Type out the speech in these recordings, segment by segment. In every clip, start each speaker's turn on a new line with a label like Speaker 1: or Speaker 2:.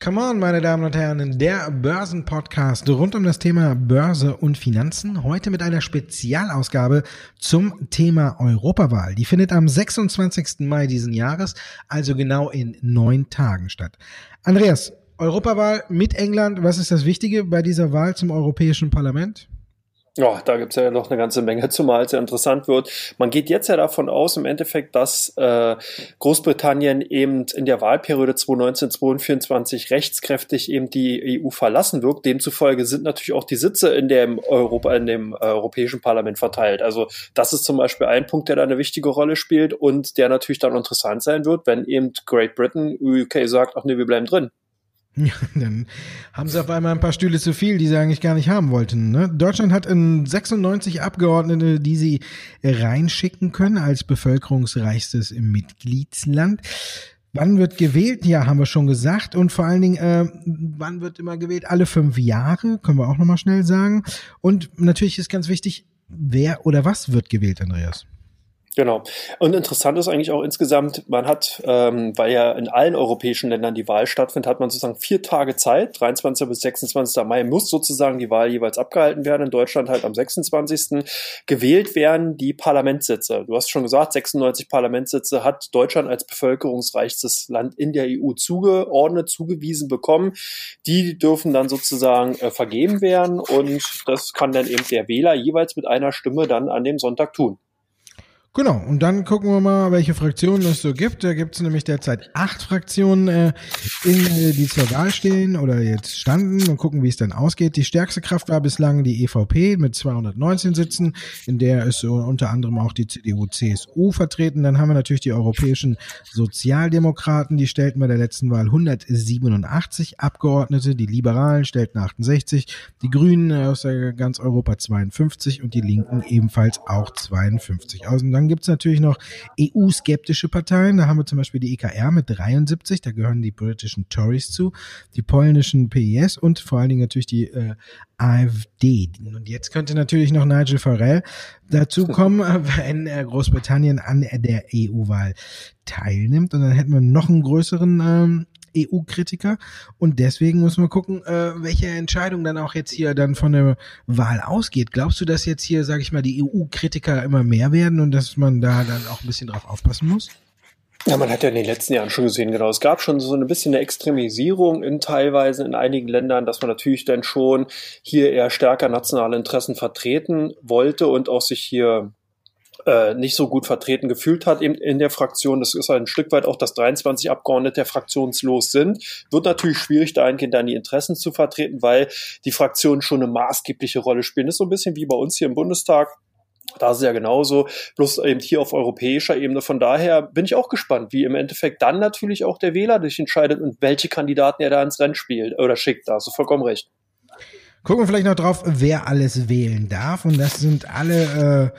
Speaker 1: Come on, meine Damen und Herren, der Börsenpodcast rund um das Thema Börse und Finanzen. Heute mit einer Spezialausgabe zum Thema Europawahl. Die findet am 26. Mai diesen Jahres, also genau in neun Tagen statt. Andreas, Europawahl mit England, was ist das Wichtige bei dieser Wahl zum Europäischen Parlament?
Speaker 2: Ja, da gibt's ja noch eine ganze Menge, zumal es ja interessant wird. Man geht jetzt ja davon aus, im Endeffekt, dass äh, Großbritannien eben in der Wahlperiode 2019-2024 rechtskräftig eben die EU verlassen wird. Demzufolge sind natürlich auch die Sitze in dem Europa, in dem äh, Europäischen Parlament verteilt. Also das ist zum Beispiel ein Punkt, der da eine wichtige Rolle spielt und der natürlich dann interessant sein wird, wenn eben Great Britain, UK sagt, ach nee, wir bleiben drin.
Speaker 1: Ja, dann haben sie auf einmal ein paar Stühle zu viel, die sie eigentlich gar nicht haben wollten. Ne? Deutschland hat in 96 Abgeordnete, die sie reinschicken können als bevölkerungsreichstes Mitgliedsland. Wann wird gewählt? Ja, haben wir schon gesagt. Und vor allen Dingen, äh, wann wird immer gewählt? Alle fünf Jahre, können wir auch nochmal schnell sagen. Und natürlich ist ganz wichtig, wer oder was wird gewählt, Andreas?
Speaker 2: Genau. Und interessant ist eigentlich auch insgesamt, man hat, ähm, weil ja in allen europäischen Ländern die Wahl stattfindet, hat man sozusagen vier Tage Zeit. 23. bis 26. Mai muss sozusagen die Wahl jeweils abgehalten werden. In Deutschland halt am 26. Gewählt werden die Parlamentssitze. Du hast schon gesagt, 96 Parlamentssitze hat Deutschland als bevölkerungsreichstes Land in der EU zugeordnet, zugewiesen bekommen. Die dürfen dann sozusagen äh, vergeben werden und das kann dann eben der Wähler jeweils mit einer Stimme dann an dem Sonntag tun.
Speaker 1: Genau, und dann gucken wir mal, welche Fraktionen es so gibt. Da gibt es nämlich derzeit acht Fraktionen, äh, in, äh, die zur Wahl stehen oder jetzt standen und gucken, wie es dann ausgeht. Die stärkste Kraft war bislang die EVP mit 219 Sitzen, in der ist so unter anderem auch die CDU, CSU vertreten. Dann haben wir natürlich die europäischen Sozialdemokraten, die stellten bei der letzten Wahl 187 Abgeordnete, die Liberalen stellten 68, die Grünen aus ganz Europa 52 und die Linken ebenfalls auch 52. Aus dann gibt's natürlich noch EU-skeptische Parteien. Da haben wir zum Beispiel die EKR mit 73, da gehören die britischen Tories zu, die polnischen PIS und vor allen Dingen natürlich die äh, AfD. Und jetzt könnte natürlich noch Nigel Farrell dazu kommen, wenn äh, Großbritannien an der EU-Wahl teilnimmt. Und dann hätten wir noch einen größeren ähm, EU-Kritiker. Und deswegen muss man gucken, äh, welche Entscheidung dann auch jetzt hier dann von der Wahl ausgeht. Glaubst du, dass jetzt hier, sage ich mal, die EU-Kritiker immer mehr werden und dass man da dann auch ein bisschen drauf aufpassen muss?
Speaker 2: Ja, man hat ja in den letzten Jahren schon gesehen, genau. Es gab schon so ein bisschen eine Extremisierung in teilweise in einigen Ländern, dass man natürlich dann schon hier eher stärker nationale Interessen vertreten wollte und auch sich hier äh, nicht so gut vertreten gefühlt hat in, in der Fraktion. Das ist ein Stück weit auch, dass 23 Abgeordnete fraktionslos sind. Wird natürlich schwierig, dahingehend dann die Interessen zu vertreten, weil die Fraktionen schon eine maßgebliche Rolle spielen. Das ist so ein bisschen wie bei uns hier im Bundestag. Da ist es ja genauso, bloß eben hier auf europäischer Ebene. Von daher bin ich auch gespannt, wie im Endeffekt dann natürlich auch der Wähler sich entscheidet und welche Kandidaten er da ins Rennen spielt oder schickt. Da hast du vollkommen recht.
Speaker 1: Gucken wir vielleicht noch drauf, wer alles wählen darf. Und das sind alle äh,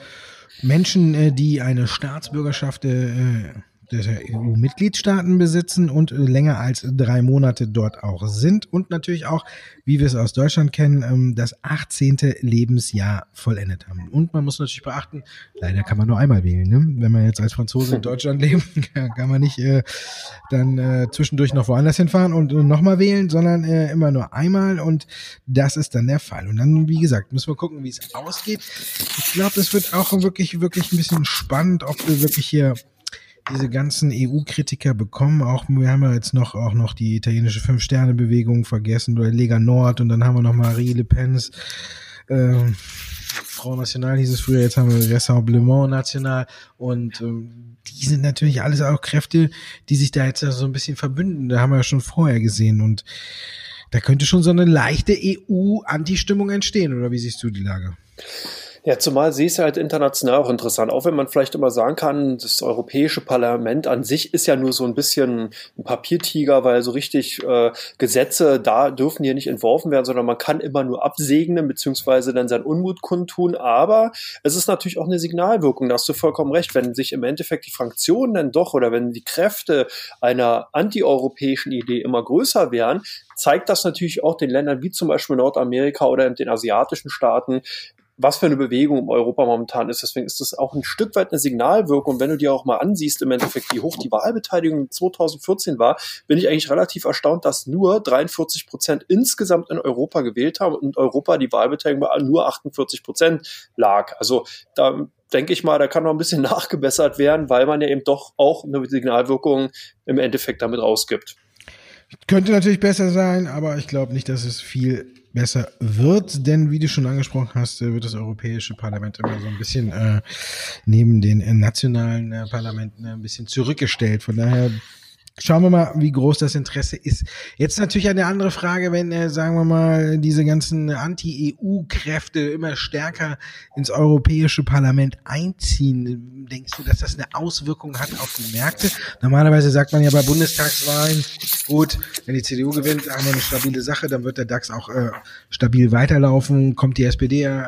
Speaker 1: Menschen, äh, die eine Staatsbürgerschaft äh, der EU-Mitgliedstaaten besitzen und äh, länger als drei Monate dort auch sind und natürlich auch, wie wir es aus Deutschland kennen, ähm, das 18. Lebensjahr vollendet haben. Und man muss natürlich beachten, leider kann man nur einmal wählen. Ne? Wenn man jetzt als Franzose in Deutschland lebt, kann man nicht äh, dann äh, zwischendurch noch woanders hinfahren und äh, nochmal wählen, sondern äh, immer nur einmal und das ist dann der Fall. Und dann, wie gesagt, müssen wir gucken, wie es ausgeht. Ich glaube, das wird auch wirklich, wirklich ein bisschen spannend, ob wir wirklich hier diese ganzen EU-Kritiker bekommen. Auch wir haben ja jetzt noch auch noch die italienische Fünf-Sterne-Bewegung vergessen oder Lega Nord und dann haben wir noch Marie Le Pen's äh, Frau National hieß es früher, jetzt haben wir Rassemblement National und ähm, die sind natürlich alles auch Kräfte, die sich da jetzt so ein bisschen verbünden. Da haben wir ja schon vorher gesehen und da könnte schon so eine leichte EU-Anti-Stimmung entstehen, oder wie siehst du die Lage?
Speaker 2: Ja, zumal sie ist halt international auch interessant. Auch wenn man vielleicht immer sagen kann, das Europäische Parlament an sich ist ja nur so ein bisschen ein Papiertiger, weil so richtig äh, Gesetze da dürfen hier nicht entworfen werden, sondern man kann immer nur absegnen beziehungsweise dann seinen Unmut kundtun. Aber es ist natürlich auch eine Signalwirkung, da hast du vollkommen recht. Wenn sich im Endeffekt die Fraktionen dann doch oder wenn die Kräfte einer antieuropäischen Idee immer größer wären, zeigt das natürlich auch den Ländern wie zum Beispiel Nordamerika oder den asiatischen Staaten, was für eine Bewegung im Europa momentan ist. Deswegen ist das auch ein Stück weit eine Signalwirkung. Wenn du dir auch mal ansiehst, im Endeffekt, wie hoch die Wahlbeteiligung 2014 war, bin ich eigentlich relativ erstaunt, dass nur 43 Prozent insgesamt in Europa gewählt haben und in Europa die Wahlbeteiligung bei nur 48 Prozent lag. Also da denke ich mal, da kann noch ein bisschen nachgebessert werden, weil man ja eben doch auch eine Signalwirkung im Endeffekt damit rausgibt.
Speaker 1: Könnte natürlich besser sein, aber ich glaube nicht, dass es viel besser wird, denn wie du schon angesprochen hast, äh, wird das Europäische Parlament immer so ein bisschen äh, neben den äh, nationalen äh, Parlamenten ein bisschen zurückgestellt. Von daher Schauen wir mal, wie groß das Interesse ist. Jetzt natürlich eine andere Frage, wenn, äh, sagen wir mal, diese ganzen Anti-EU-Kräfte immer stärker ins Europäische Parlament einziehen. Denkst du, dass das eine Auswirkung hat auf die Märkte? Normalerweise sagt man ja bei Bundestagswahlen, gut, wenn die CDU gewinnt, haben wir eine stabile Sache, dann wird der DAX auch äh, stabil weiterlaufen. Kommt die SPD äh,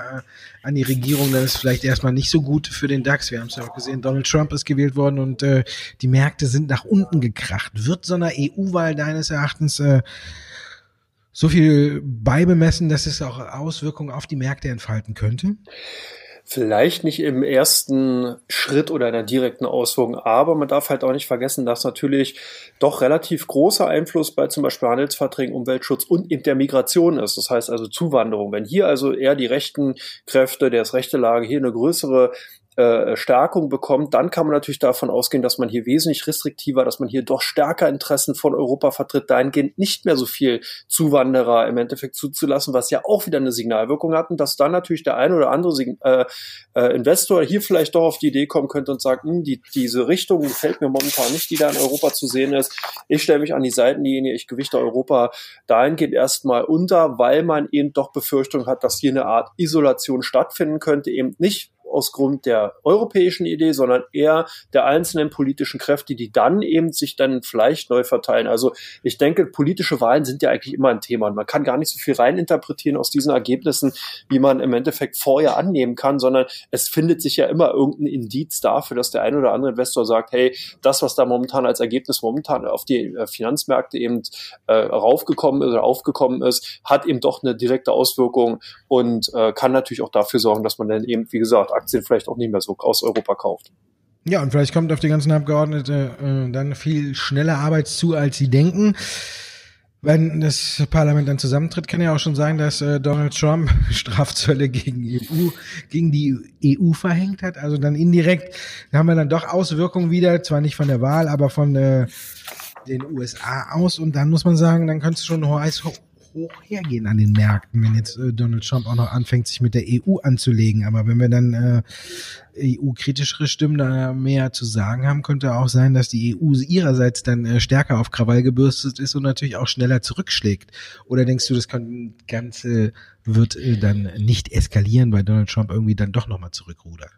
Speaker 1: an die Regierung, dann ist vielleicht erstmal nicht so gut für den DAX. Wir haben es ja auch gesehen, Donald Trump ist gewählt worden und äh, die Märkte sind nach unten gekracht. Wird so einer EU-Wahl deines Erachtens äh, so viel beibemessen, dass es auch Auswirkungen auf die Märkte entfalten könnte?
Speaker 2: Vielleicht nicht im ersten Schritt oder in der direkten Auswirkung, aber man darf halt auch nicht vergessen, dass natürlich doch relativ großer Einfluss bei zum Beispiel Handelsverträgen, Umweltschutz und eben der Migration ist. Das heißt also Zuwanderung. Wenn hier also eher die rechten Kräfte, der ist rechte Lage hier eine größere äh, Stärkung bekommt, dann kann man natürlich davon ausgehen, dass man hier wesentlich restriktiver, dass man hier doch stärker Interessen von Europa vertritt, dahingehend nicht mehr so viel Zuwanderer im Endeffekt zuzulassen, was ja auch wieder eine Signalwirkung hat und dass dann natürlich der ein oder andere äh, äh, Investor hier vielleicht doch auf die Idee kommen könnte und sagt, hm, die, diese Richtung gefällt mir momentan nicht, die da in Europa zu sehen ist. Ich stelle mich an die Seitenlinie, ich gewichte Europa dahingehend erstmal unter, weil man eben doch Befürchtung hat, dass hier eine Art Isolation stattfinden könnte, eben nicht aus Grund der europäischen Idee, sondern eher der einzelnen politischen Kräfte, die dann eben sich dann vielleicht neu verteilen. Also ich denke, politische Wahlen sind ja eigentlich immer ein Thema und man kann gar nicht so viel reininterpretieren aus diesen Ergebnissen, wie man im Endeffekt vorher annehmen kann, sondern es findet sich ja immer irgendein Indiz dafür, dass der ein oder andere Investor sagt, hey, das, was da momentan als Ergebnis momentan auf die äh, Finanzmärkte eben äh, raufgekommen ist oder aufgekommen ist, hat eben doch eine direkte Auswirkung und äh, kann natürlich auch dafür sorgen, dass man dann eben, wie gesagt, Aktien vielleicht auch nicht mehr so aus Europa kauft.
Speaker 1: Ja, und vielleicht kommt auf die ganzen Abgeordnete äh, dann viel schneller Arbeit zu, als sie denken. Wenn das Parlament dann zusammentritt, kann ja auch schon sein, dass äh, Donald Trump Strafzölle gegen EU, gegen die EU verhängt hat. Also dann indirekt haben wir dann doch Auswirkungen wieder, zwar nicht von der Wahl, aber von äh, den USA aus. Und dann muss man sagen, dann könnte es schon heiß hoch hergehen an den Märkten, wenn jetzt äh, Donald Trump auch noch anfängt, sich mit der EU anzulegen. Aber wenn wir dann äh, EU-kritischere Stimmen da mehr zu sagen haben, könnte auch sein, dass die EU ihrerseits dann äh, stärker auf Krawall gebürstet ist und natürlich auch schneller zurückschlägt. Oder denkst du, das Ganze wird äh, dann nicht eskalieren, weil Donald Trump irgendwie dann doch nochmal zurückrudert?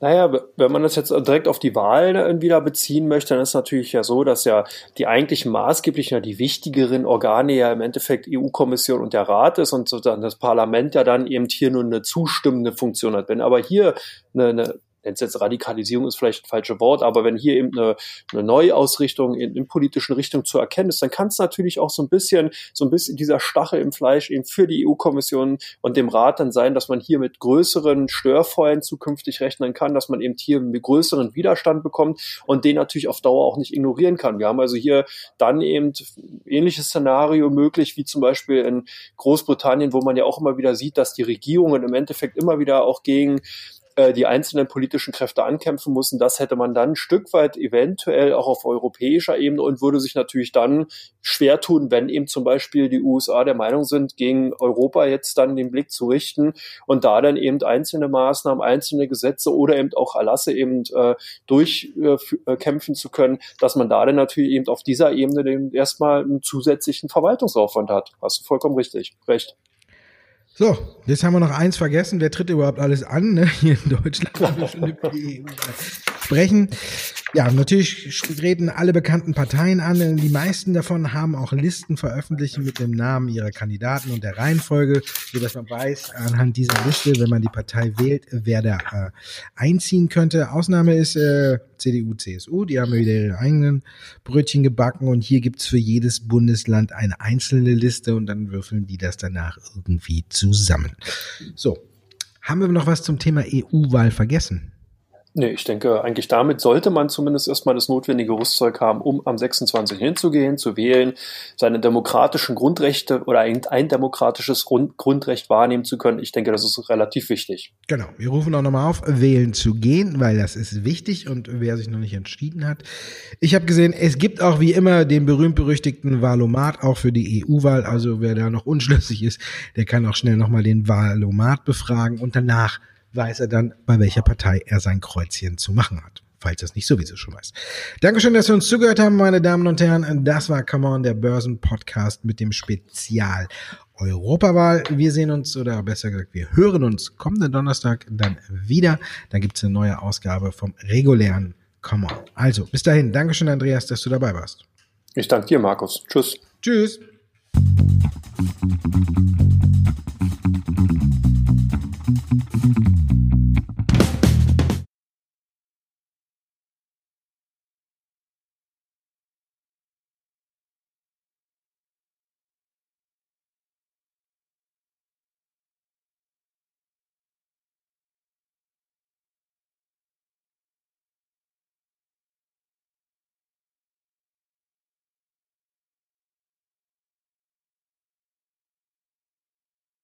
Speaker 2: Naja, wenn man das jetzt direkt auf die Wahl wieder beziehen möchte, dann ist natürlich ja so, dass ja die eigentlich maßgeblichen, ja die wichtigeren Organe ja im Endeffekt EU-Kommission und der Rat ist und sozusagen das Parlament ja dann eben hier nur eine zustimmende Funktion hat. Wenn aber hier eine, eine nenn's jetzt Radikalisierung ist vielleicht ein falsches Wort, aber wenn hier eben eine, eine Neuausrichtung in, in politischen Richtung zu erkennen ist, dann kann es natürlich auch so ein bisschen, so ein bisschen dieser Stachel im Fleisch eben für die EU-Kommission und dem Rat dann sein, dass man hier mit größeren Störfeuern zukünftig rechnen kann, dass man eben hier mit größeren Widerstand bekommt und den natürlich auf Dauer auch nicht ignorieren kann. Wir haben also hier dann eben ähnliches Szenario möglich, wie zum Beispiel in Großbritannien, wo man ja auch immer wieder sieht, dass die Regierungen im Endeffekt immer wieder auch gegen äh, die einzelnen politischen Kräfte ankämpfen mussten. Das hätte man dann ein Stück weit eventuell auch auf europäischer Ebene und würde sich natürlich dann schwer tun, wenn eben zum Beispiel die USA der Meinung sind, gegen Europa jetzt dann den Blick zu richten und da dann eben einzelne Maßnahmen, einzelne Gesetze oder eben auch Erlasse eben äh, durchkämpfen äh, zu können, dass man da dann natürlich eben auf dieser Ebene erstmal einen zusätzlichen Verwaltungsaufwand hat. Hast du vollkommen richtig, recht.
Speaker 1: So, jetzt haben wir noch eins vergessen. Wer tritt überhaupt alles an? Ne? Hier in Deutschland haben wir schon EU sprechen. Ja, natürlich treten alle bekannten Parteien an. Die meisten davon haben auch Listen veröffentlicht mit dem Namen ihrer Kandidaten und der Reihenfolge, so dass man weiß anhand dieser Liste, wenn man die Partei wählt, wer da äh, einziehen könnte. Ausnahme ist äh, CDU, CSU. Die haben wieder ihre eigenen Brötchen gebacken und hier gibt's für jedes Bundesland eine einzelne Liste und dann würfeln die das danach irgendwie zusammen. So, Haben wir noch was zum Thema EU-Wahl vergessen?
Speaker 2: Nee, ich denke, eigentlich damit sollte man zumindest erstmal das notwendige Rüstzeug haben, um am 26. hinzugehen, zu wählen, seine demokratischen Grundrechte oder ein, ein demokratisches Grund, Grundrecht wahrnehmen zu können. Ich denke, das ist relativ wichtig.
Speaker 1: Genau. Wir rufen auch nochmal auf, wählen zu gehen, weil das ist wichtig und wer sich noch nicht entschieden hat. Ich habe gesehen, es gibt auch wie immer den berühmt-berüchtigten Wahlomat auch für die EU-Wahl. Also wer da noch unschlüssig ist, der kann auch schnell nochmal den Wahlomat befragen und danach weiß er dann, bei welcher Partei er sein Kreuzchen zu machen hat. Falls er es nicht sowieso schon weiß. Dankeschön, dass Sie uns zugehört haben, meine Damen und Herren. Das war Come On, der Börsen-Podcast mit dem Spezial Europawahl. Wir sehen uns, oder besser gesagt, wir hören uns kommenden Donnerstag dann wieder. Dann gibt es eine neue Ausgabe vom regulären Come On. Also, bis dahin. Dankeschön, Andreas, dass du dabei warst.
Speaker 2: Ich danke dir, Markus. Tschüss.
Speaker 1: Tschüss.